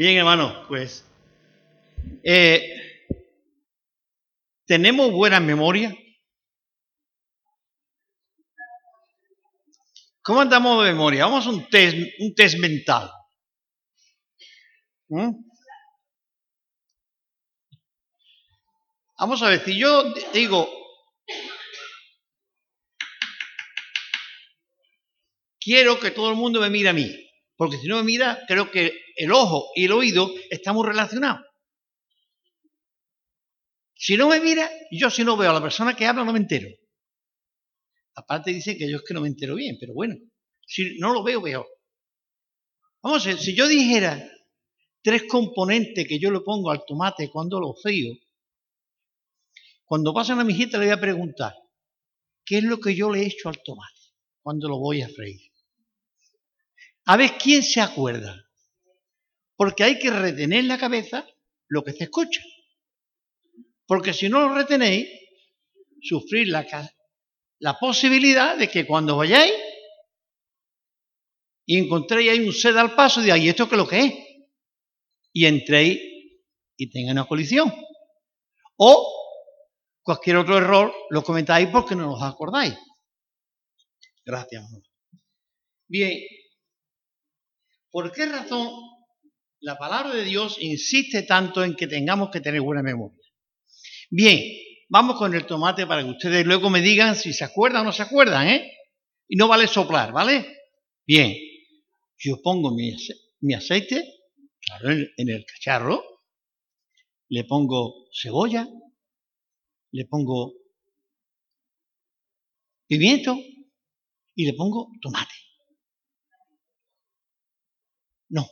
Bien, hermano, pues. eh, ¿Tenemos buena memoria? ¿Cómo andamos de memoria? Vamos a un test, un test mental. ¿Mm? Vamos a ver, si yo digo, quiero que todo el mundo me mire a mí, porque si no me mira, creo que el ojo y el oído estamos relacionados. Si no me mira, yo si no veo a la persona que habla no me entero. Aparte dice que yo es que no me entero bien, pero bueno, si no lo veo, veo. Vamos a ver, si yo dijera tres componentes que yo le pongo al tomate cuando lo frío, cuando pasan a mi hijita le voy a preguntar, ¿qué es lo que yo le he hecho al tomate cuando lo voy a freír? A ver quién se acuerda. Porque hay que retener en la cabeza lo que se escucha. Porque si no lo retenéis, sufrir la, posibilidad de que cuando vayáis y encontréis ahí un sed al paso, digáis, ¿y esto qué es lo que es? Y entréis y tengáis una colisión. O cualquier otro error lo comentáis porque no os acordáis. Gracias. Bien, ¿por qué razón la palabra de Dios insiste tanto en que tengamos que tener buena memoria? Bien, vamos con el tomate para que ustedes luego me digan si se acuerdan o no se acuerdan, ¿eh? Y no vale soplar, ¿vale? Bien, yo pongo mi, aceite en el cacharro, le pongo cebolla, le pongo pimiento y le pongo tomate. No.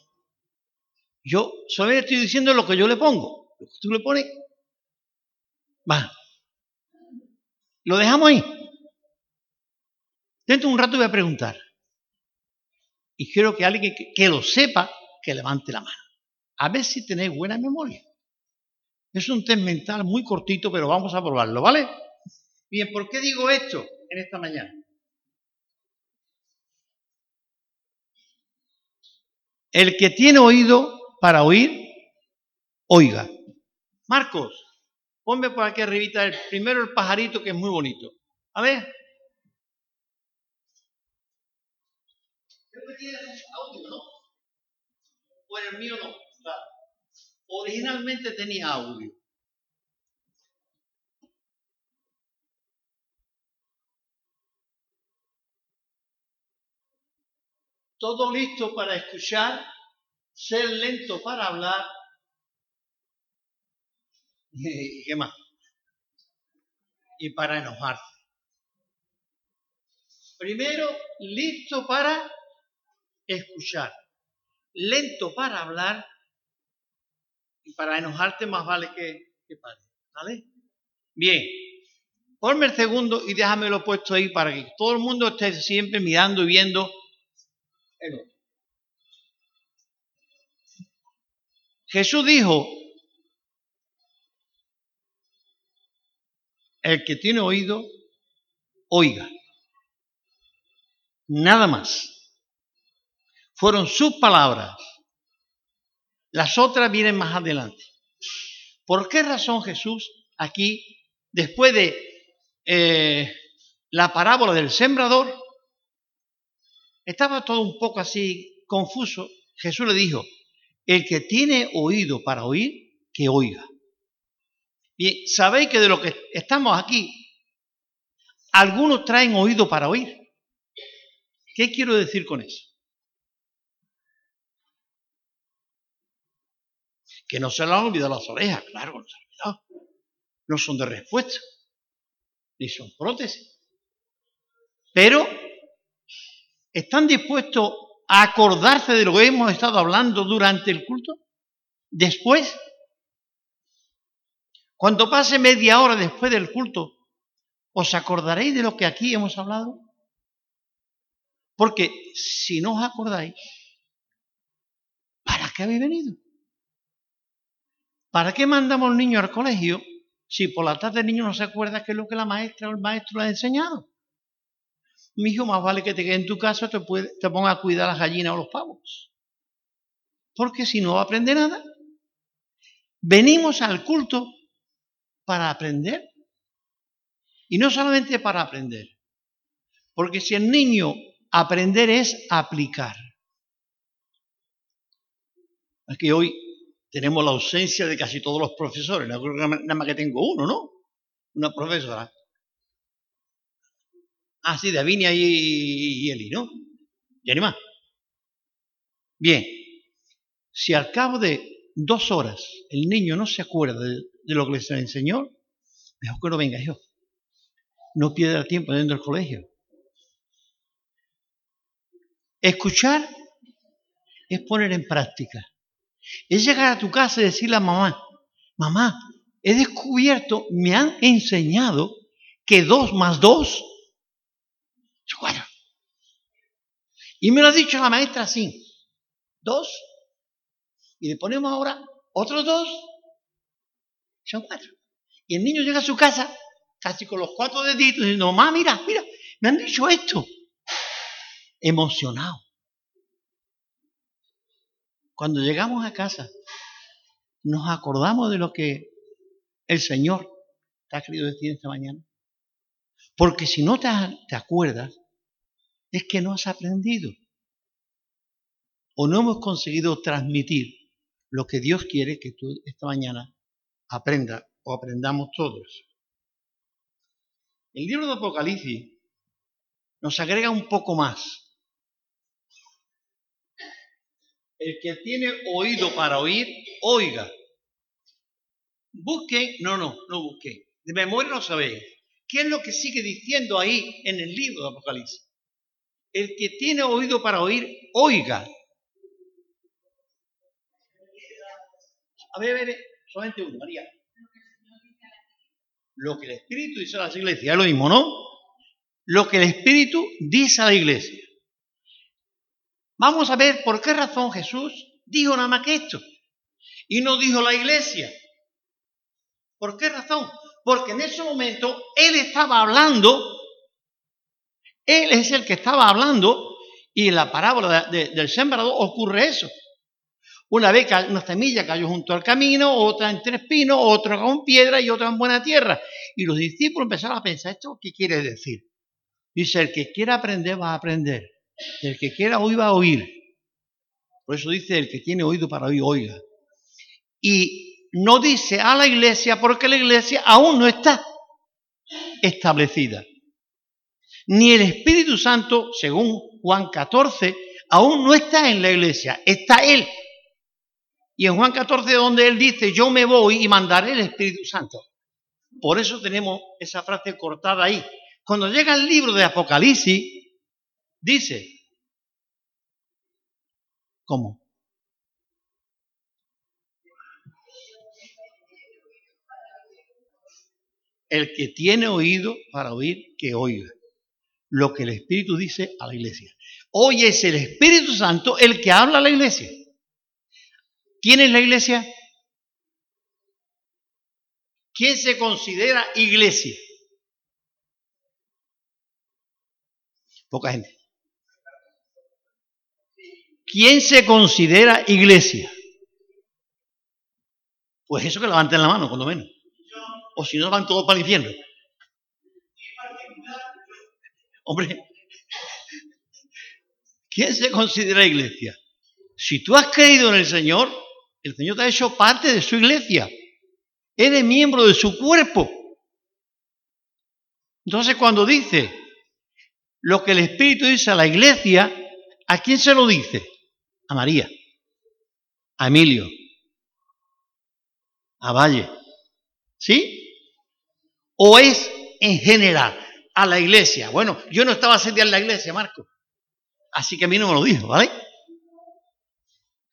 Yo solo estoy diciendo lo que yo le pongo. Lo que tú le pones, va. Lo dejamos ahí. Dentro de un rato voy a preguntar. Y quiero que alguien que, que lo sepa, que levante la mano. A ver si tenéis buena memoria. Es un test mental muy cortito, pero vamos a probarlo, ¿vale? Bien, ¿por qué digo esto en esta mañana? El que tiene oído para oír, oiga. Marcos, ponme por aquí arribita el, primero el pajarito que es muy bonito. A ver. Creo que tiene audio, ¿no? O el mío no. Originalmente tenía audio. todo listo para escuchar, ser lento para hablar. ¿Y qué más? Y para enojarse. Primero, listo para escuchar, lento para hablar y para enojarte más vale que, que. ¿Vale? Bien. Ponme el segundo y déjamelo puesto ahí para que todo el mundo esté siempre mirando y viendo el otro. Jesús dijo, el que tiene oído, oiga. Nada más. Fueron sus palabras. Las otras vienen más adelante. ¿Por qué razón Jesús aquí, después de eh, la parábola del sembrador, estaba todo un poco así confuso. Jesús le dijo, el que tiene oído para oír, que oiga. Bien, sabéis que de lo que estamos aquí, algunos traen oído para oír. ¿Qué quiero decir con eso? Que no se le han olvidado las orejas, claro, no se han olvidado. No son de respuesta, ni son prótesis. Pero ¿Están dispuestos a acordarse de lo que hemos estado hablando durante el culto? Después, cuando pase media hora después del culto, ¿os acordaréis de lo que aquí hemos hablado? Porque si no os acordáis, ¿para qué habéis venido? ¿Para qué mandamos niño al colegio si por la tarde el niño no se acuerda qué es lo que la maestra o el maestro le ha enseñado? Mi hijo, más vale que te quede en tu casa, te, te ponga a cuidar las gallinas o los pavos. Porque si no aprende nada, venimos al culto para aprender. Y no solamente para aprender. Porque si el niño aprender es aplicar. Aquí hoy tenemos la ausencia de casi todos los profesores. Nada más que tengo uno, ¿no? Una profesora. Ah, sí, de Avinia y, Eli, ¿no? Y ni. Bien, si al cabo de dos horas el niño no se acuerda de, lo que le enseñó, mejor que no venga yo. No pierda tiempo dentro del colegio. Escuchar es poner en práctica. Es llegar a tu casa y decirle a mamá, mamá, he descubierto, me han enseñado que dos más dos cuatro. Y me lo ha dicho la maestra así, dos, y le ponemos ahora otros dos, son cuatro. Y el niño llega a su casa casi con los cuatro deditos diciendo, mamá, mira, mira, me han dicho esto. Emocionado. Cuando llegamos a casa, nos acordamos de lo que el Señor te ha querido decir esta mañana. Porque si no te, acuerdas, es que no has aprendido. O no hemos conseguido transmitir lo que Dios quiere que tú esta mañana aprendas o aprendamos todos. El libro de Apocalipsis nos agrega un poco más. El que tiene oído para oír, oiga. Busque, no, no, no busque. De memoria no sabéis. ¿Qué es lo que sigue diciendo ahí en el libro de Apocalipsis? El que tiene oído para oír, oiga. A ver, a ver, solamente uno, María. Lo que el Espíritu dice a las iglesias, es lo mismo, ¿no? Lo que el Espíritu dice a la iglesia. Vamos a ver por qué razón Jesús dijo nada más que esto. Y no dijo la iglesia. ¿Por qué razón? Porque en ese momento Él estaba hablando, Él es el que estaba hablando, y en la parábola del sembrador ocurre eso. Una vez una semilla cayó junto al camino, otra entre espinos, otra con piedra y otra en buena tierra. Y los discípulos empezaron a pensar, ¿esto qué quiere decir? Dice, el que quiera aprender va a aprender. El que quiera oír va a oír. Por eso dice, el que tiene oído para oír, oiga. Y no dice a la iglesia porque la iglesia aún no está establecida. Ni el Espíritu Santo, según Juan 14, aún no está en la iglesia, está Él. Y en Juan 14, donde Él dice, yo me voy y mandaré el Espíritu Santo. Por eso tenemos esa frase cortada ahí. Cuando llega el libro de Apocalipsis, Dice, ¿cómo? El que tiene oído para oír, que oiga lo que el Espíritu dice a la iglesia. Hoy es el Espíritu Santo el que habla a la iglesia. ¿Quién es la iglesia? ¿Quién se considera iglesia? Poca gente. ¿Quién se considera iglesia? Pues eso que levanten la mano, cuando menos. O si no, van todos para el infierno. Hombre, ¿quién se considera iglesia? Si tú has creído en el Señor, el Señor te ha hecho parte de su iglesia. Eres miembro de su cuerpo. Entonces cuando dice lo que el Espíritu dice a la iglesia, ¿a quién se lo dice? a María, a Emilio, a Valle. ¿Sí? ¿O es en general a la iglesia? Bueno, yo no estaba ese en la iglesia, Marco. Así que a mí no me lo dijo, ¿vale?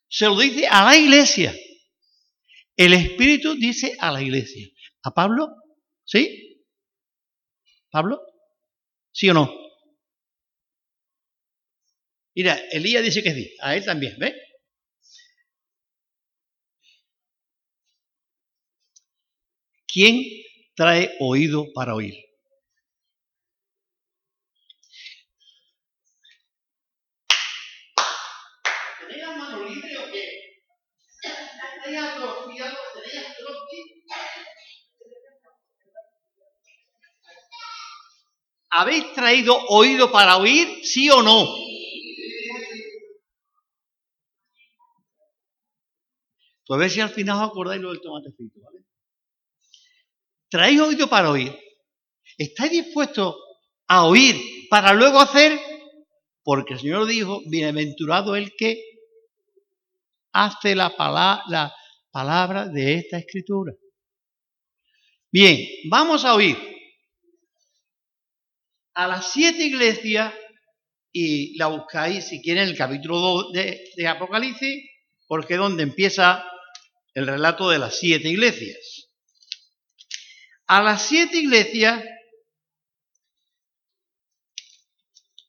Se lo dice a la iglesia. El Espíritu dice a la iglesia. ¿A Pablo? ¿Sí? ¿Pablo? ¿Sí o no? Mira, Elías dice que sí, a él también, ¿ves? ¿Quién trae oído para oír? ¿Tenéis la mano libre o qué? tenéis atrofiado, tenéis ¿Habéis traído oído para oír, sí o no? Pues a ver si al final os acordáis lo del tomate frito, ¿vale? ¿Traéis oído para oír? ¿Estáis dispuestos a oír para luego hacer? Porque el Señor dijo, bienaventurado el que hace la palabra, la palabra de esta escritura. Bien, vamos a oír a las siete iglesias y la buscáis si quieren el capítulo 2 de, de Apocalipsis, porque es donde empieza el relato de las siete iglesias. A las siete iglesias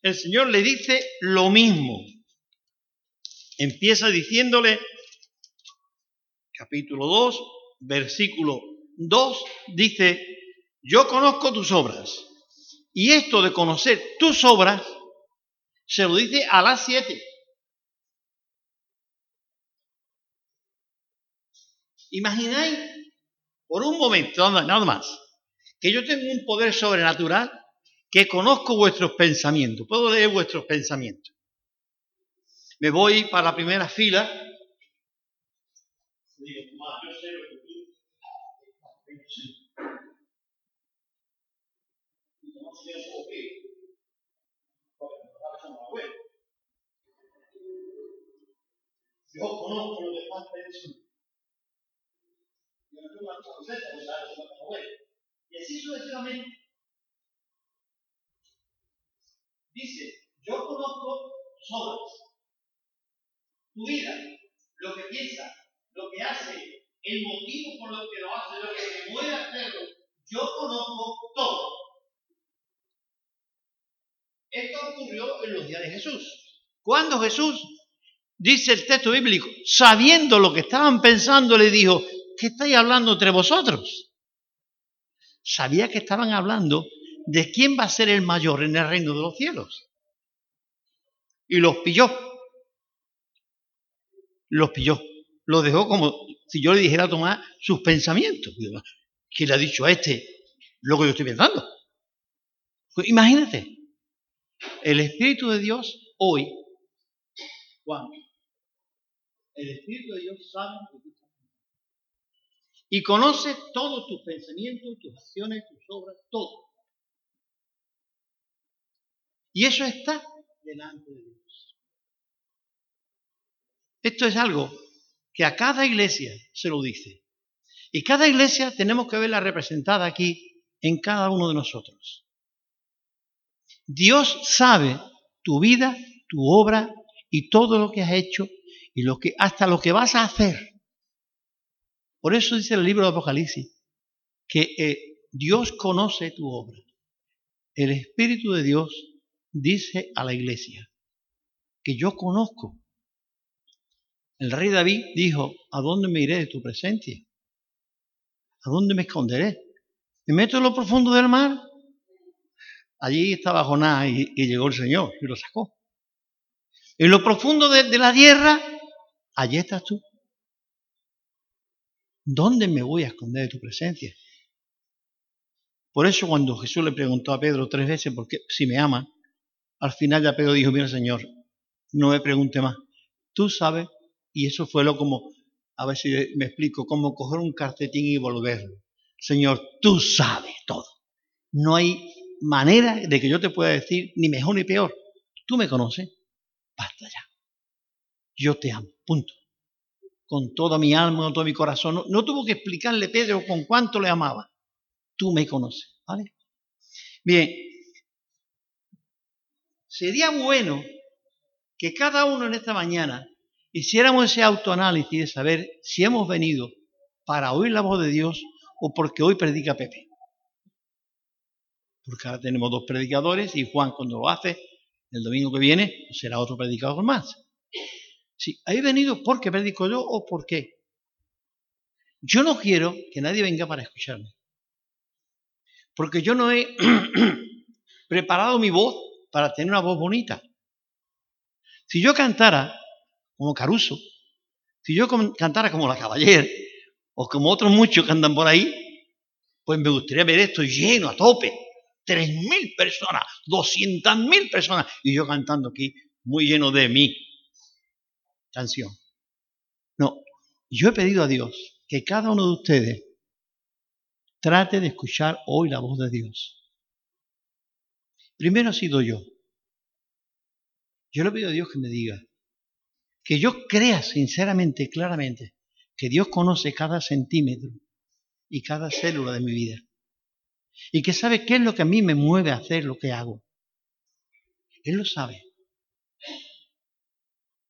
el Señor le dice lo mismo. Empieza diciéndole, capítulo 2, versículo 2, dice, yo conozco tus obras. Y esto de conocer tus obras, se lo dice a las siete. Imagináis por un momento, nada más, que yo tengo un poder sobrenatural que conozco vuestros pensamientos, puedo leer vuestros pensamientos. Me voy para la primera fila. Yo conozco lo que estás pensando. Y así sucesivamente. Dice, yo conozco tus tu vida, lo que piensa, lo que hace, el motivo por lo que lo hace, lo que te mueve a hacerlo. Yo conozco todo. Esto ocurrió en los días de Jesús. Cuando Jesús, dice el texto bíblico, sabiendo lo que estaban pensando, le dijo, ¿qué estáis hablando entre vosotros? Sabía que estaban hablando de quién va a ser el mayor en el reino de los cielos. Y los pilló. Los pilló. Los dejó como si yo le dijera a Tomás sus pensamientos. ¿Quién le ha dicho a este lo que yo estoy pensando? Pues imagínate, el Espíritu de Dios hoy, Juan, el Espíritu de Dios sabe que tú y conoce todos tus pensamientos, tus acciones, tus obras, todo. Y eso está delante de Dios. Esto es algo que a cada iglesia se lo dice. Y cada iglesia tenemos que verla representada aquí en cada uno de nosotros. Dios sabe tu vida, tu obra y todo lo que has hecho y lo que hasta lo que vas a hacer. Por eso dice el libro de Apocalipsis que eh, Dios conoce tu obra. El Espíritu de Dios dice a la iglesia que yo conozco. El rey David dijo, ¿a dónde me iré de tu presencia? ¿A dónde me esconderé? ¿Me meto en lo profundo del mar? Allí estaba Jonás y, llegó el Señor y lo sacó. En lo profundo de la tierra, allí estás tú. ¿Dónde me voy a esconder de tu presencia? Por eso cuando Jesús le preguntó a Pedro tres veces por qué, si me ama, al final ya Pedro dijo, mira Señor, no me pregunte más. Tú sabes, y eso fue lo como, a ver si me explico, como coger un cartetín y volverlo. Señor, tú sabes todo. No hay manera de que yo te pueda decir ni mejor ni peor. Tú me conoces. Basta ya. Yo te amo. Punto con toda mi alma, con todo mi corazón. No, tuvo que explicarle Pedro con cuánto le amaba. Tú me conoces, ¿vale? Bien, sería bueno que cada uno en esta mañana hiciéramos ese autoanálisis de saber si hemos venido para oír la voz de Dios o porque hoy predica Pepe. Porque ahora tenemos dos predicadores y Juan cuando lo hace, el domingo que viene, será otro predicador más. Si ¿hay venido porque predico yo o por qué? Yo no quiero que nadie venga para escucharme. Porque yo no he preparado mi voz para tener una voz bonita. Si yo cantara como Caruso, Si yo cantara como la caballera, o como otros muchos que andan por ahí, pues me gustaría ver esto lleno a tope. Tres mil personas, doscientas mil personas, y yo cantando aquí, muy lleno de mi canción. No, yo he pedido a Dios que cada uno de ustedes trate de escuchar hoy la voz de Dios. Primero ha sido yo. Yo le pido a Dios que me diga, que yo crea sinceramente, claramente, que Dios conoce cada centímetro y cada célula de mi vida. Y que sabe qué es lo que a mí me mueve a hacer lo que hago. Él lo sabe.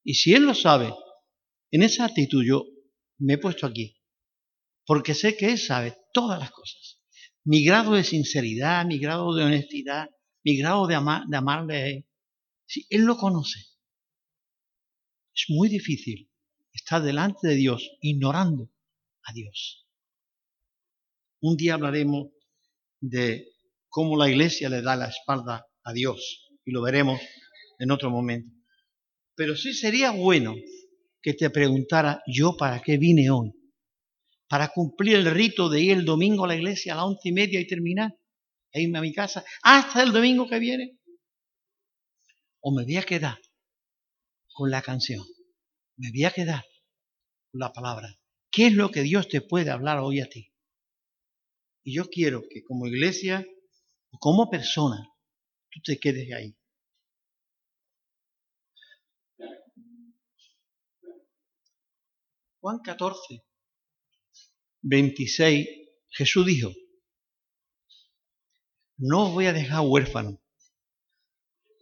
Y si Él lo sabe, en esa actitud yo me he puesto aquí. Porque sé que Él sabe todas las cosas. Mi grado de sinceridad, mi grado de honestidad, mi grado de, de amarle a Él. Si Él lo conoce. Es muy difícil estar delante de Dios ignorando a Dios. Un día hablaremos de cómo la iglesia le da la espalda a Dios y lo veremos en otro momento. Pero sí sería bueno que te preguntara yo para qué vine hoy. Para cumplir el rito de ir el domingo a la iglesia a las once y media y terminar, e irme a mi casa hasta el domingo que viene. O me voy a quedar con la canción. Me voy a quedar con la palabra. ¿Qué es lo que Dios te puede hablar hoy a ti? Y yo quiero que como iglesia o como persona, tú te quedes ahí. Juan 14, 26, Jesús dijo, no os voy a dejar huérfano,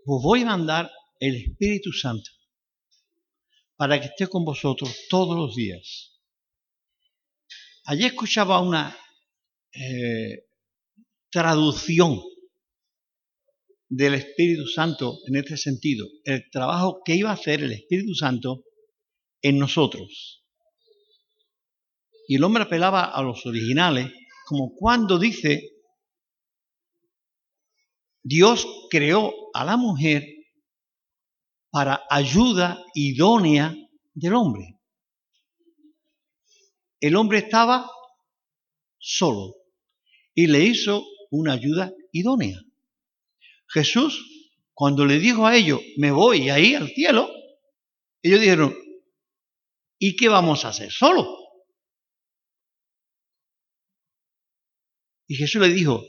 os voy a mandar el Espíritu Santo para que esté con vosotros todos los días. Allí escuchaba una eh, traducción del Espíritu Santo en este sentido, el trabajo que iba a hacer el Espíritu Santo en nosotros. Y el hombre apelaba a los originales, como cuando dice, Dios creó a la mujer para ayuda idónea del hombre. El hombre estaba solo y le hizo una ayuda idónea. Jesús, cuando le dijo a ellos, me voy ahí al cielo, ellos dijeron, ¿y qué vamos a hacer? Solo. Y Jesús le dijo,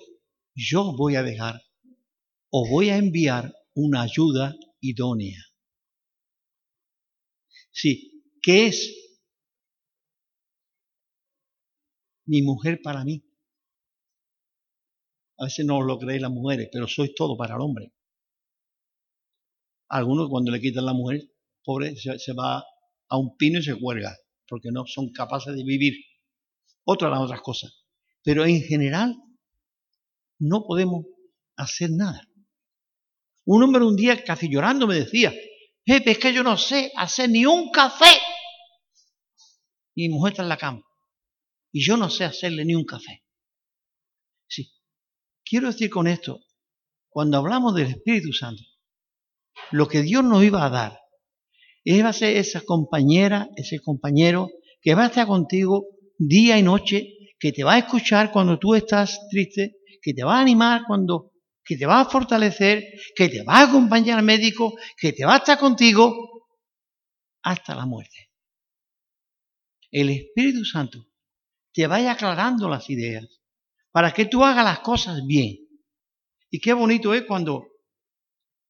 yo voy a dejar o voy a enviar una ayuda idónea. Sí, ¿qué es mi mujer para mí? A veces no lo creéis las mujeres, pero sois todo para el hombre. Algunos cuando le quitan la mujer, pobre, se, va a un pino y se cuelga, porque no son capaces de vivir. Otras las otras cosas. Pero en general no podemos hacer nada. Un hombre un día casi llorando me decía, Jefe, es que yo no sé hacer ni un café. Y mi mujer está en la cama. Y yo no sé hacerle ni un café. Sí. Quiero decir con esto, cuando hablamos del Espíritu Santo, lo que Dios nos iba a dar, iba a ser esa compañera, ese compañero que va a estar contigo día y noche, que te va a escuchar cuando tú estás triste, que te va a animar cuando que te va a fortalecer, que te va a acompañar al médico, que te va a estar contigo hasta la muerte. El Espíritu Santo te vaya aclarando las ideas para que tú hagas las cosas bien. Y qué bonito es cuando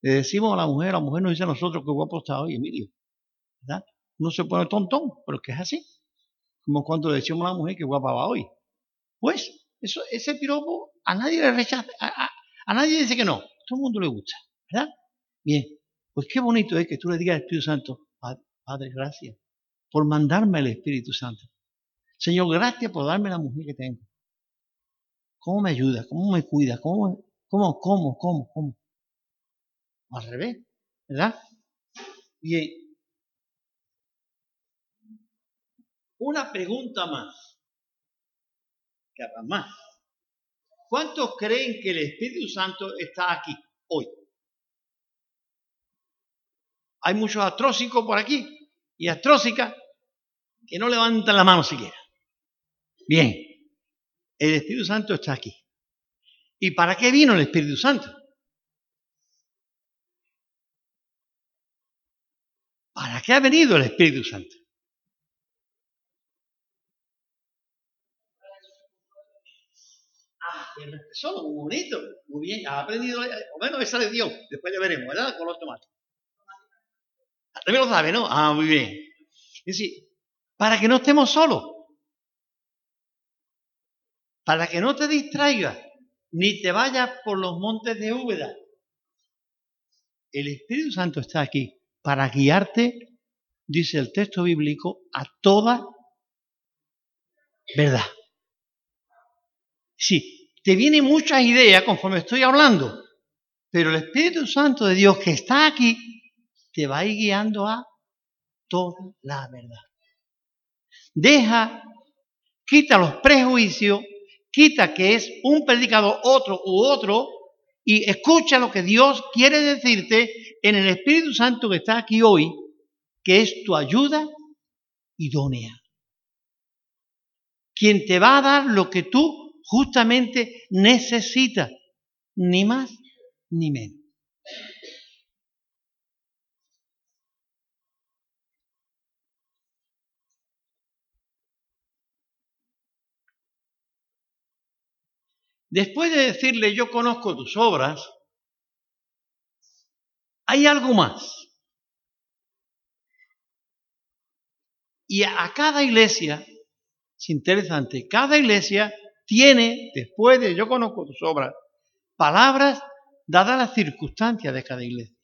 le decimos a la mujer, la mujer nos dice a nosotros que guapo está hoy, Emilio. ¿Verdad? Uno se pone tontón, pero que es así. Como cuando le decimos a la mujer que guapa va hoy. Pues eso, ese piropo a nadie le rechaza, a nadie dice que no, todo el mundo le gusta, ¿verdad? Bien, pues qué bonito es que tú le digas al Espíritu Santo, Padre, gracias por mandarme el Espíritu Santo. Señor, gracias por darme la mujer que tengo. ¿Cómo me ayuda? ¿Cómo me cuida? ¿Cómo, cómo, cómo, cómo, cómo? Al revés, ¿verdad? Bien. Una pregunta más. Que más. ¿Cuántos creen que el Espíritu Santo está aquí hoy? Hay muchos astróxicos por aquí y astróxicas. que no levantan la mano siquiera. Bien, el Espíritu Santo está aquí. ¿Y para qué vino el Espíritu Santo? ¿Para qué ha venido el Espíritu Santo? Ah, solo muy bonito, muy bien, ha aprendido, o menos esa Dios, después ya veremos, ¿verdad? Con los tomates. También lo sabe, ¿no? Ah, muy bien. Es decir, para que no estemos solos, para que no te distraigas, ni te vayas por los montes de Úbeda. El Espíritu Santo está aquí para guiarte, dice el texto bíblico, a toda verdad. Sí, te vienen muchas ideas conforme estoy hablando, pero el Espíritu Santo de Dios que está aquí te va a ir guiando a toda la verdad. Deja, quita los prejuicios, quita que es un predicador otro u otro y escucha lo que Dios quiere decirte en el Espíritu Santo que está aquí hoy, que es tu ayuda idónea. Quien te va a dar lo que tú justamente necesitas, ni más ni menos. Después de decirle yo conozco tus obras, hay algo más. Y a cada iglesia, es interesante, cada iglesia tiene, después de yo conozco tus obras, palabras dadas las circunstancias de cada iglesia,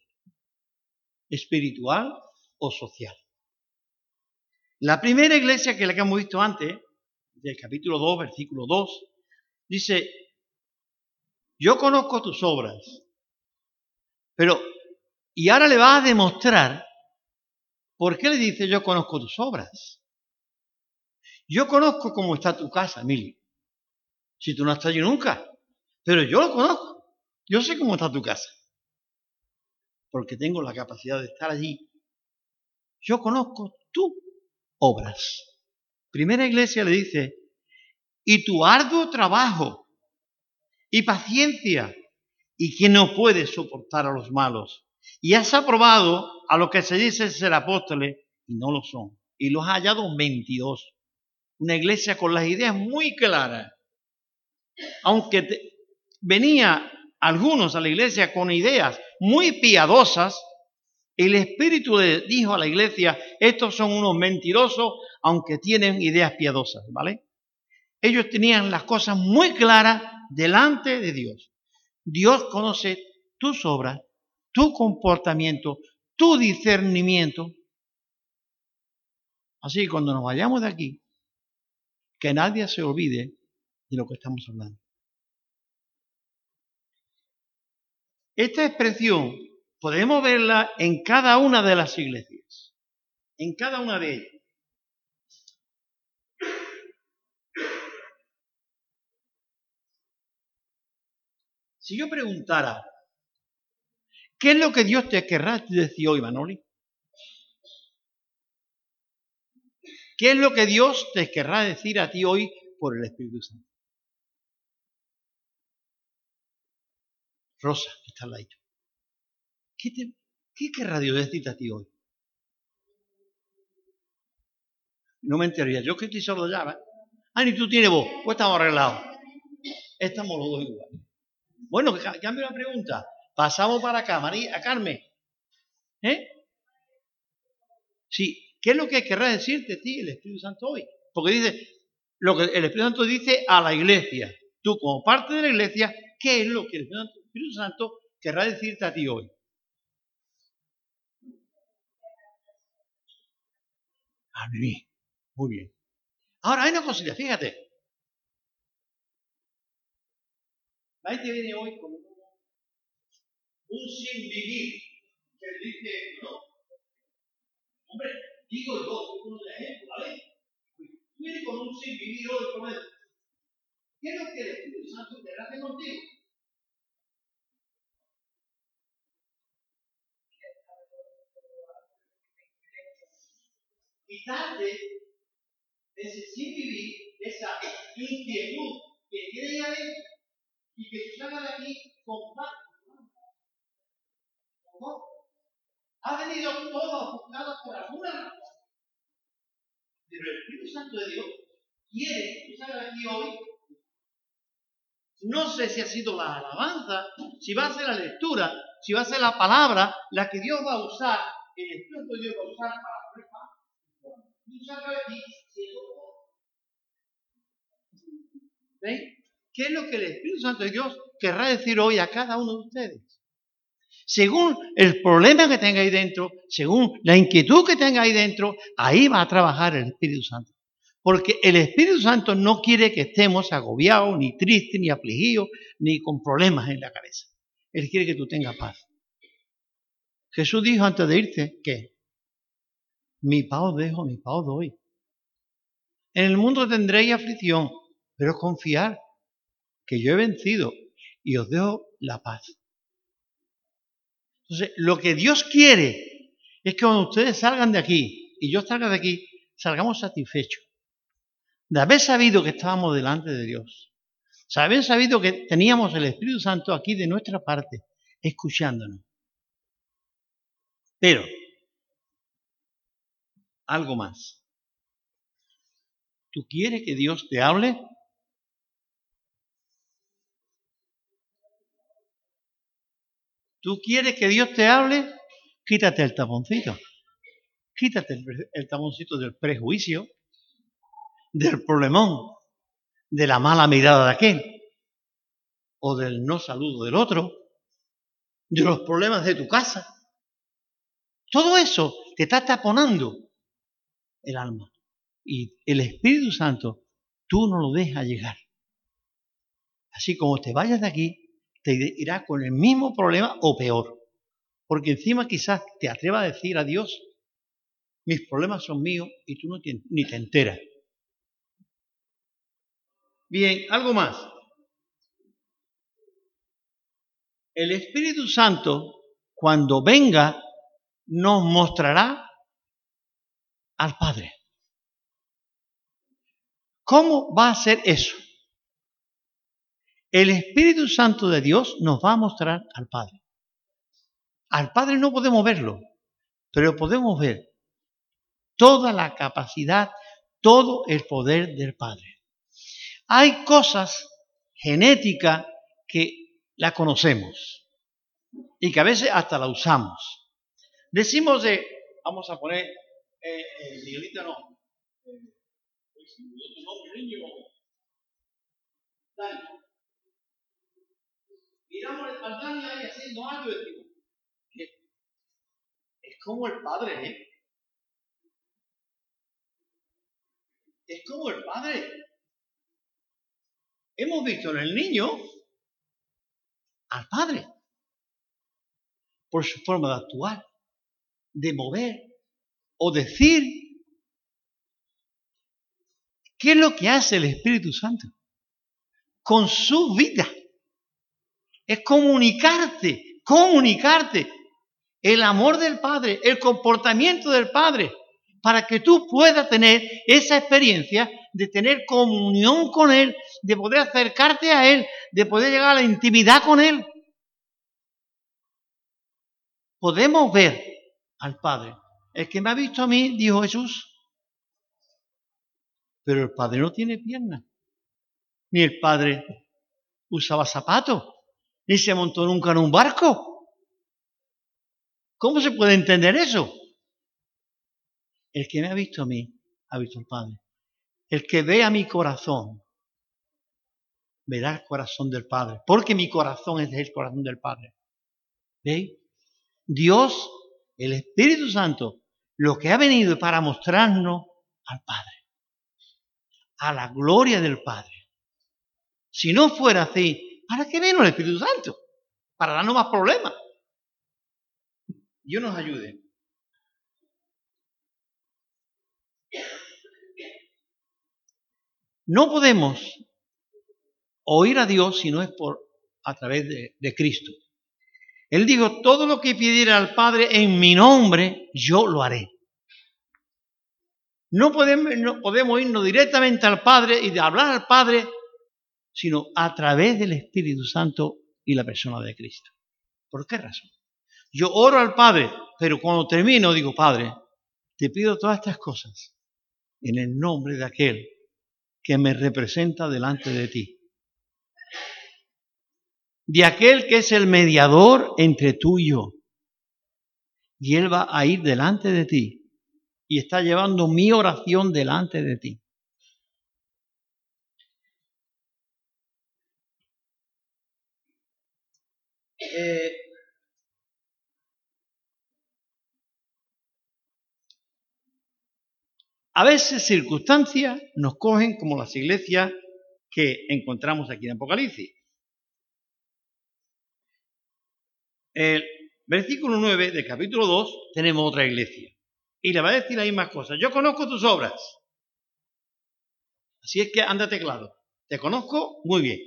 espiritual o social. La primera iglesia que la que hemos visto antes, del capítulo 2, versículo 2, dice, yo conozco tus obras, pero, y ahora le va a demostrar por qué le dice yo conozco tus obras. Yo conozco cómo está tu casa, Emilio. Si tú no has estado allí nunca, pero yo lo conozco. Yo sé cómo está tu casa. Porque tengo la capacidad de estar allí. Yo conozco tus obras. Primera iglesia le dice, y tu arduo trabajo y paciencia. ¿Y quién no puede soportar a los malos? Y has aprobado a los que se dice ser apóstoles y no lo son. Y los ha hallado mentirosos. Una iglesia con las ideas muy claras. Aunque venía algunos a la iglesia con ideas muy piadosas, el Espíritu le dijo a la iglesia, estos son unos mentirosos, aunque tienen ideas piadosas, ¿vale? Ellos tenían las cosas muy claras delante de Dios. Dios conoce tus obras, tu comportamiento, tu discernimiento. Así que cuando nos vayamos de aquí, que nadie se olvide de lo que estamos hablando. Esta expresión podemos verla en cada una de las iglesias, en cada una de ellas. Si yo preguntara, ¿qué es lo que Dios te querrá decir hoy, Manoli? ¿Qué es lo que Dios te querrá decir a ti hoy por el Espíritu Santo? Rosa, que está al lado. ¿Qué, ¿Qué querrá Dios decirte a ti hoy? No me enteraría. Yo que estoy solo ya, ¿verdad? Ah, ni tú tienes voz. Pues estamos arreglados. Estamos los dos igual. Bueno, cambio la pregunta. Pasamos para acá, María, a Carmen. ¿Eh? Sí, ¿qué es lo que querrá decirte a ti el Espíritu Santo hoy? Porque dice, lo que el Espíritu Santo dice a la iglesia. Tú, como parte de la iglesia, ¿qué es lo que el Espíritu Santo querrá decirte a ti hoy? A mí. Muy bien. Ahora, hay una cosita, fíjate. Maite viene hoy con un sin vivir que dice, no, hombre, digo yo, de ejemplo, ¿vale? Viene con un sin vivir hoy con él. ¿Qué es lo que el Espíritu Santo te hace contigo? Quitarte ese sin vivir, esa inquietud que tiene ahí y que se salga de aquí con paz. Ha venido todo buscado por alguna razón. Pero el Espíritu Santo de Dios quiere que salga de aquí hoy. No sé si ha sido la alabanza, si va a ser la lectura, si va a ser la palabra la que Dios va a usar, el Espíritu de Dios va a usar para ¿Veis? ¿Qué es lo que el Espíritu Santo de Dios querrá decir hoy a cada uno de ustedes? Según el problema que tenga ahí dentro, según la inquietud que tenga ahí dentro, ahí va a trabajar el Espíritu Santo. Porque el Espíritu Santo no quiere que estemos agobiados, ni tristes, ni afligidos, ni con problemas en la cabeza. Él quiere que tú tengas paz. Jesús dijo antes de irse que mi paz dejo, mi paz doy. En el mundo tendréis aflicción, pero confiar que yo he vencido y os dejo la paz. Entonces, lo que Dios quiere es que cuando ustedes salgan de aquí y yo salga de aquí, salgamos satisfechos. De haber sabido que estábamos delante de Dios. De haber sabido que teníamos el Espíritu Santo aquí de nuestra parte, escuchándonos. Pero, algo más. ¿Tú quieres que Dios te hable? ¿Tú quieres que Dios te hable? Quítate el taponcito. Quítate el, taponcito del prejuicio, del problemón, de la mala mirada de aquel, o del no saludo del otro, de los problemas de tu casa. Todo eso te está taponando el alma. Y el Espíritu Santo, tú no lo dejas llegar. Así como te vayas de aquí, te irá con el mismo problema o peor. Porque encima quizás te atreva a decir a Dios, mis problemas son míos y tú no ni te enteras. Bien, algo más. El Espíritu Santo, cuando venga, nos mostrará al Padre. ¿Cómo va a ser eso? El Espíritu Santo de Dios nos va a mostrar al Padre. Al Padre no podemos verlo, pero podemos ver toda la capacidad, todo el poder del Padre. Hay cosas genéticas que la conocemos y que a veces hasta la usamos. Decimos de, vamos a poner, eh, eh no, eh, niño, miramos al Dani ahí haciendo algo y es como el Padre, ¿eh? Es como el Padre. Hemos visto en el niño al Padre por su forma de actuar, de mover o decir. ¿Qué es lo que hace el Espíritu Santo? Con su vida es comunicarte, comunicarte el amor del Padre, el comportamiento del Padre, para que tú puedas tener esa experiencia de tener comunión con Él, de poder acercarte a Él, de poder llegar a la intimidad con Él. Podemos ver al Padre. El que me ha visto a mí, dijo Jesús, pero el Padre no tiene piernas, ni el Padre usaba zapatos ni se montó nunca en un barco. ¿Cómo se puede entender eso? El que me ha visto a mí, ha visto al Padre. El que ve a mi corazón, verá el corazón del Padre, porque mi corazón es el corazón del Padre. ¿Veis? Dios, el Espíritu Santo, lo que ha venido para mostrarnos al Padre, a la gloria del Padre. Si no fuera así, ¿Para qué vino el Espíritu Santo? Para darnos más problemas. Dios nos ayude. No podemos oír a Dios si no es por a través de Cristo. Él dijo, todo lo que pidiera al Padre en mi nombre, yo lo haré. No podemos, no podemos irnos directamente al Padre y de hablar al Padre, sino a través del Espíritu Santo y la persona de Cristo. ¿Por qué razón? Yo oro al Padre, pero cuando termino digo, Padre, te pido todas estas cosas en el nombre de aquel que me representa delante de ti. De aquel que es el mediador entre tú y yo. Y Él va a ir delante de ti y está llevando mi oración delante de ti. Eh, A veces circunstancias nos cogen como las iglesias que encontramos aquí en Apocalipsis. El versículo 9 del capítulo 2 tenemos otra iglesia. Y le va a decir la misma cosa. Yo conozco tus obras. Así es que ándate claro. Te conozco muy bien.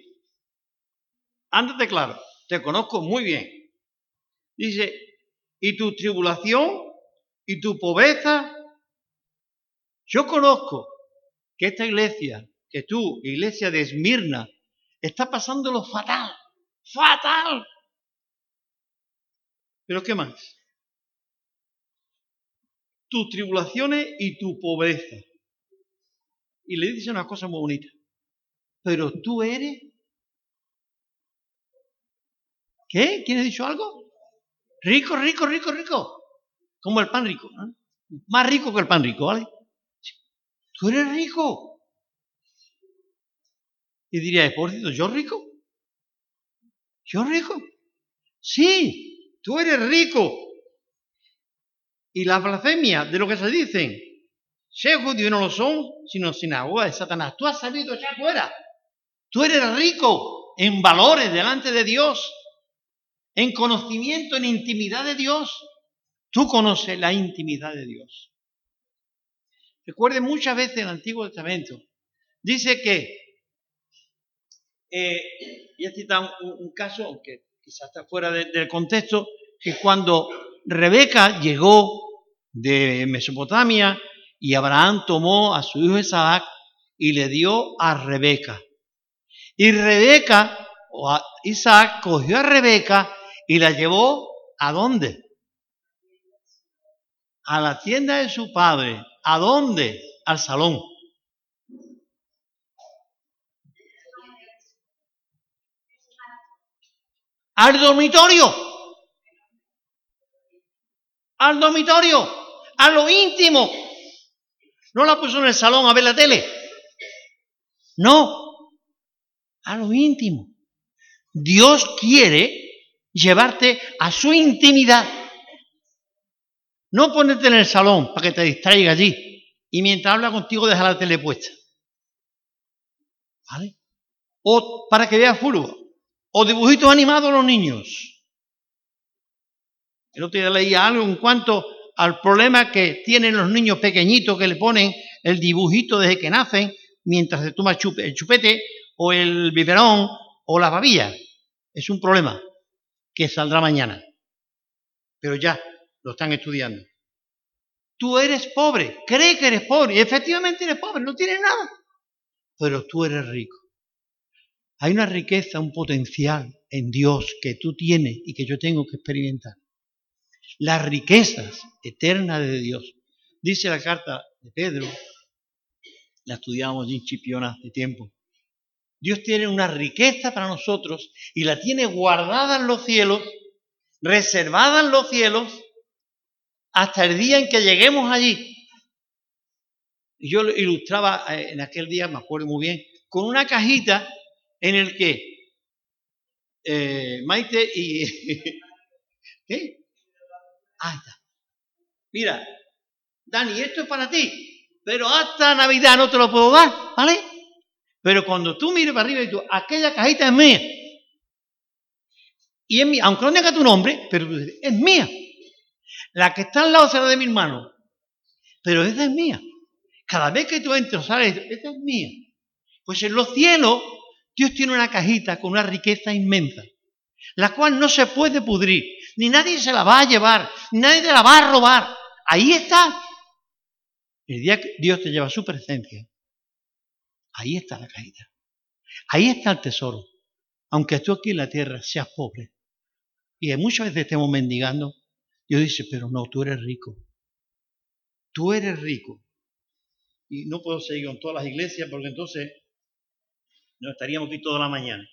Ándate claro. Te conozco muy bien. Dice, y tu tribulación y tu pobreza yo conozco que esta iglesia, que tú, iglesia de Esmirna, está pasándolo fatal, fatal. Pero ¿qué más? Tus tribulaciones y tu pobreza. Y le dice una cosa muy bonita. Pero tú eres... ¿Qué? ¿Quién ha dicho algo? Rico, rico, rico, rico. Como el pan rico. Más rico que el pan rico, ¿vale? tú eres rico. Y diría, cierto, ¿yo rico? ¿Yo rico? Sí, tú eres rico. Y la blasfemia de lo que se dicen, ser judíos no lo son, sino sinagoga de Satanás. Tú has salido ya fuera. Tú eres rico en valores delante de Dios, en conocimiento, en intimidad de Dios. Tú conoces la intimidad de Dios. Recuerde muchas veces en el Antiguo Testamento, dice que, eh, y aquí está un, caso, aunque quizás está fuera del contexto, que cuando Rebeca llegó de Mesopotamia y Abraham tomó a su hijo Isaac y le dio a Rebeca. Y Rebeca, o Isaac, cogió a Rebeca y la llevó a dónde? A la tienda de su padre ¿A dónde? Al salón. Al dormitorio. Al dormitorio. A lo íntimo. No la puso en el salón a ver la tele. No. A lo íntimo. Dios quiere llevarte a su intimidad. No ponerte en el salón para que te distraiga allí y mientras habla contigo deja la tele puesta. ¿Vale? O para que veas fútbol. O dibujitos animados a los niños. El otro día leía algo en cuanto al problema que tienen los niños pequeñitos que le ponen el dibujito desde que nacen mientras se toma el chupete o el biberón o la babilla. Es un problema que saldrá mañana. Pero ya, lo están estudiando. Tú eres pobre, cree que eres pobre, y efectivamente eres pobre, no tienes nada, pero tú eres rico. Hay una riqueza, un potencial en Dios que tú tienes y que yo tengo que experimentar. Las riquezas eternas de Dios. Dice la carta de Pedro, la estudiamos en Chipiona hace tiempo. Dios tiene una riqueza para nosotros y la tiene guardada en los cielos, reservada en los cielos, hasta el día en que lleguemos allí. Yo lo ilustraba eh, en aquel día, me acuerdo muy bien, con una cajita en el que eh, Maite y... ¿Qué? Ahí está. Mira, Dani, esto es para ti, pero hasta Navidad no te lo puedo dar, ¿vale? Pero cuando tú mires para arriba y tú, aquella cajita es mía. Y es mía, aunque no tenga tu nombre, pero es mía. La que está al lado será de mi hermano. Pero esa es mía. Cada vez que tú entras, sales, esa es mía. Pues en los cielos, Dios tiene una cajita con una riqueza inmensa, la cual no se puede pudrir, ni nadie se la va a llevar, ni nadie te la va a robar. Ahí está. El día que Dios te lleva a su presencia, ahí está la caída. Ahí está el tesoro. Aunque tú aquí en la tierra seas pobre y muchas veces estemos mendigando, Dios dice, pero no, tú eres rico. Tú eres rico. Y no puedo seguir con todas las iglesias porque entonces no estaríamos aquí toda la mañana.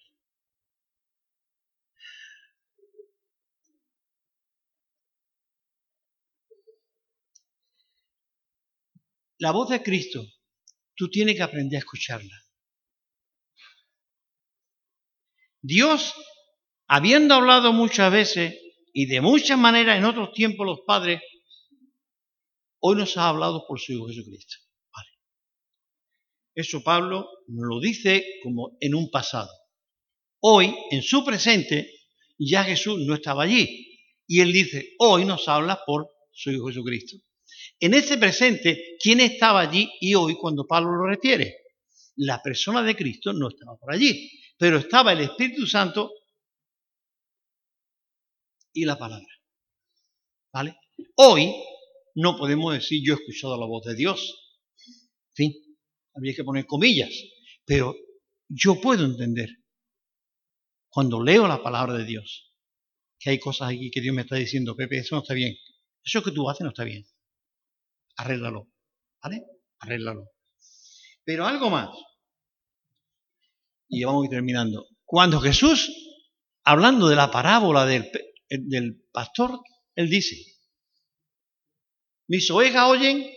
La voz de Cristo, tú tienes que aprender a escucharla. Dios, habiendo hablado muchas veces y de muchas maneras en otros tiempos los padres, hoy nos ha hablado por su Hijo Jesucristo. Eso Pablo nos lo dice como en un pasado. Hoy, en su presente, ya Jesús no estaba allí. Y él dice, hoy nos habla por su Hijo Jesucristo. En ese presente, ¿quién estaba allí y hoy cuando Pablo lo refiere? La persona de Cristo no estaba por allí, pero estaba el Espíritu Santo y la palabra. ¿Vale? Hoy no podemos decir yo he escuchado la voz de Dios. Fin, habría que poner comillas, pero yo puedo entender cuando leo la palabra de Dios que hay cosas aquí que Dios me está diciendo, Pepe, eso no está bien. Eso que tú haces no está bien. Arréglalo. ¿Vale? Arréglalo. Pero algo más. Y vamos a ir terminando. Cuando Jesús, hablando de la parábola del, del pastor, él dice, mis ovejas oyen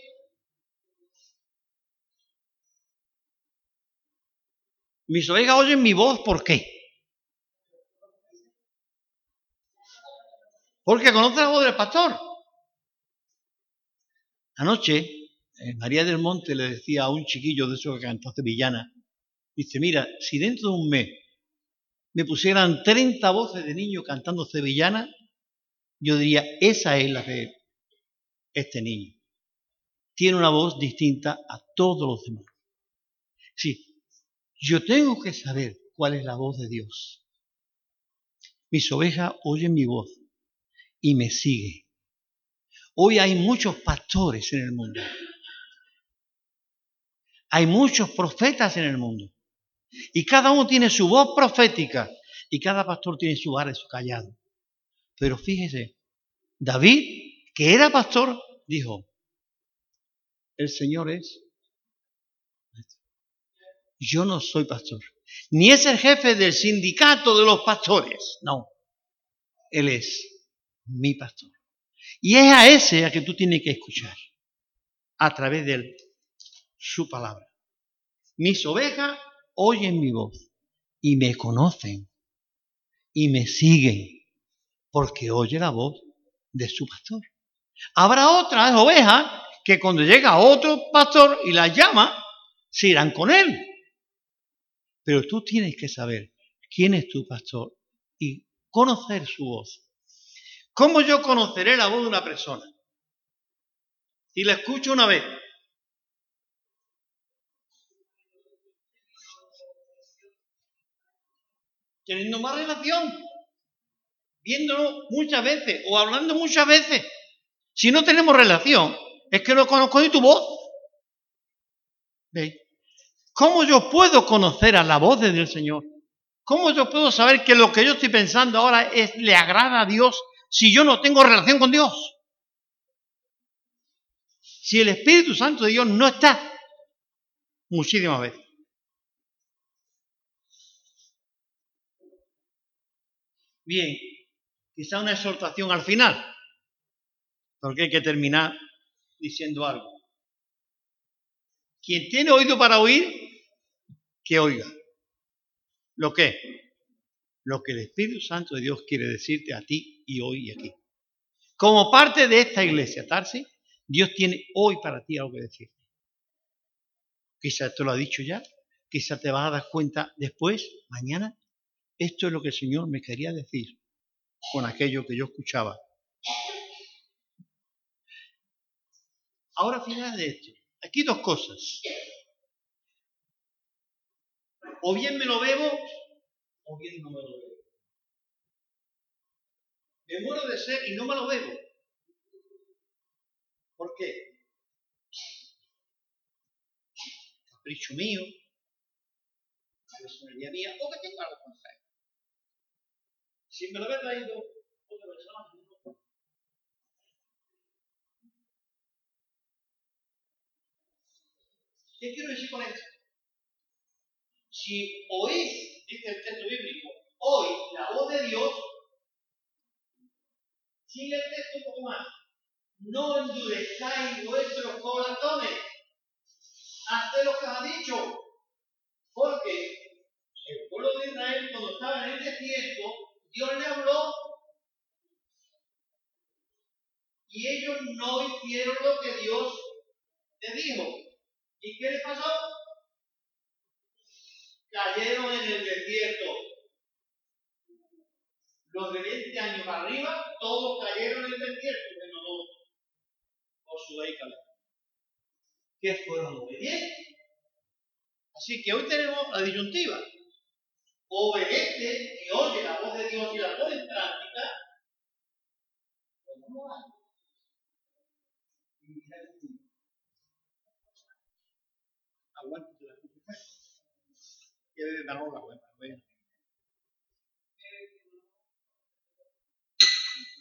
Mis ovejas oyen mi voz, ¿por qué? Porque conoce la voz del pastor. Anoche, eh, María del Monte le decía a un chiquillo de esos que cantó sevillana, dice, mira, si dentro de un mes me pusieran 30 voces de niños cantando sevillana, yo diría, esa es la de este niño. Tiene una voz distinta a todos los demás. Sí, yo tengo que saber cuál es la voz de Dios. Mis ovejas oyen mi voz y me siguen. Hoy hay muchos pastores en el mundo. Hay muchos profetas en el mundo. Y cada uno tiene su voz profética y cada pastor tiene su de su callado. Pero fíjese, David, que era pastor, dijo, el Señor es yo no soy pastor. Ni es el jefe del sindicato de los pastores. No. Él es mi pastor. Y es a ese a que tú tienes que escuchar. A través de su palabra. Mis ovejas oyen mi voz y me conocen y me siguen porque oye la voz de su pastor. Habrá otras ovejas que cuando llega otro pastor y las llama, se irán con él. Pero tú tienes que saber quién es tu pastor y conocer su voz. ¿Cómo yo conoceré la voz de una persona? Si la escucho una vez. Teniendo más relación, viéndolo muchas veces o hablando muchas veces. Si no tenemos relación, es que no conozco ni tu voz. ¿Veis? ¿Cómo yo puedo conocer a la voz del Señor? ¿Cómo yo puedo saber que lo que yo estoy pensando ahora es, le agrada a Dios si yo no tengo relación con Dios? Si el Espíritu Santo de Dios no está muchísimas veces. Bien, quizá una exhortación al final, porque hay que terminar diciendo algo. Quien tiene oído para oír, que oiga. ¿Lo qué? Lo que el Espíritu Santo de Dios quiere decirte a ti y hoy y aquí. Como parte de esta iglesia, Tarsi, Dios tiene hoy para ti algo que decirte. Quizás te lo ha dicho ya, quizás te vas a dar cuenta después, mañana. Esto es lo que el Señor me quería decir con aquello que yo escuchaba. Ahora, final de esto, aquí dos cosas. O bien me lo bebo, o bien no me lo bebo. Me muero de sed y no me lo bebo. ¿Por qué? capricho mío, personalidad mía, o que tengo algo con fe. Si me lo hubiera traído otra persona, ¿Qué quiero decir con esto? Si oís, dice el texto bíblico, hoy la voz de Dios, sigue el texto un poco más. No endurezcáis vuestros corazones. Haced lo que ha dicho. Porque el pueblo de Israel, cuando estaba en el desierto, Dios le habló y ellos no hicieron lo que Dios le dijo. ¿Y qué les pasó? Cayeron en el desierto. Los de 20 años arriba, todos cayeron en el desierto, menos dos. Josué y Caleb. Que fueron obedientes. Así que hoy tenemos la disyuntiva. Obedece y oye la voz de Dios y la pone en práctica, o no lo hace. Aguante la La.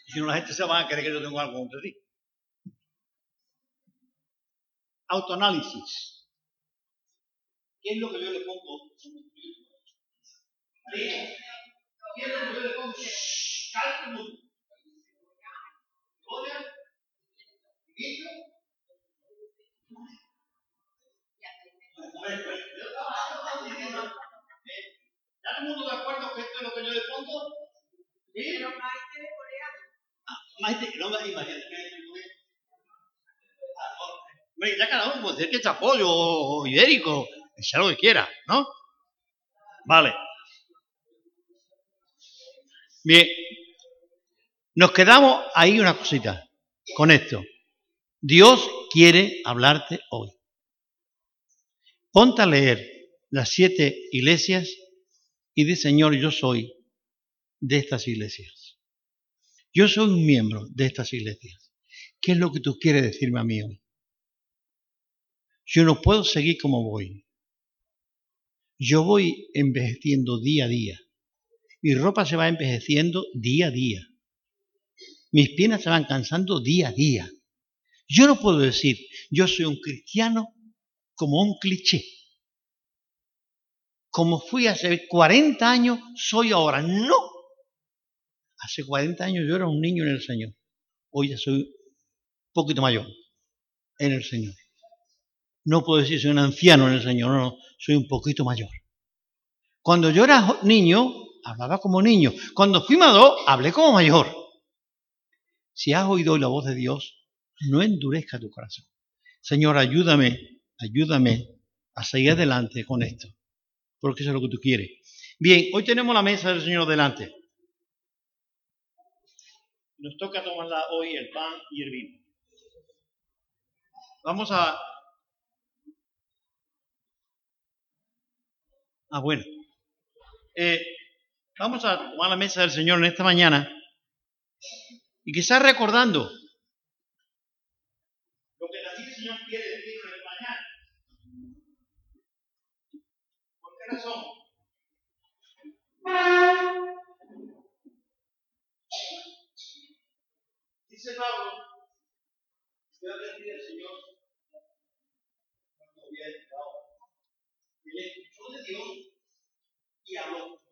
Si no, la gente se va a creer que yo tengo algo contra ti. Autoanálisis. ¿Qué es lo que yo le pongo? ¿Qué es lo que yo le pongo? Cálculo. ¿Ya todo el mundo de acuerdo que esto es lo que yo le pongo? ¿Sí? Pero Maite de Corea. Ah, Maite, no me imagínate que hay que ya cada uno puede decir que es apoyo ibérico, sea lo que quiera, ¿no? Vale. Bien, nos quedamos ahí una cosita con esto. Dios quiere hablarte hoy. Ponte a leer las siete iglesias y di, Señor, yo soy de estas iglesias. Yo soy un miembro de estas iglesias. ¿Qué es lo que tú quieres decirme a mí hoy? Yo no puedo seguir como voy. Yo voy envejeciendo día a día. Mi ropa se va envejeciendo día a día. Mis piernas se van cansando día a día. Yo no puedo decir, yo soy un cristiano como un cliché. Como fui hace 40 años, soy ahora. No. Hace 40 años yo era un niño en el Señor. Hoy ya soy un poquito mayor en el Señor. No puedo decir soy un anciano en el Señor, no, soy un poquito mayor. Cuando yo era niño, hablaba como niño. Cuando fui mayor, hablé como mayor. Si has oído la voz de Dios, no endurezca tu corazón. Señor, ayúdame, ayúdame a seguir adelante con esto, porque eso es lo que tú quieres. Bien, hoy tenemos la mesa del Señor delante. Nos toca tomarla hoy el pan y el vino. Vamos a Ah, bueno. Eh, vamos a tomar la mesa del Señor en esta mañana y quizás recordando Dice Pablo, yo atendí al Señor cuando había entrado. Él escuchó de Dios y habló.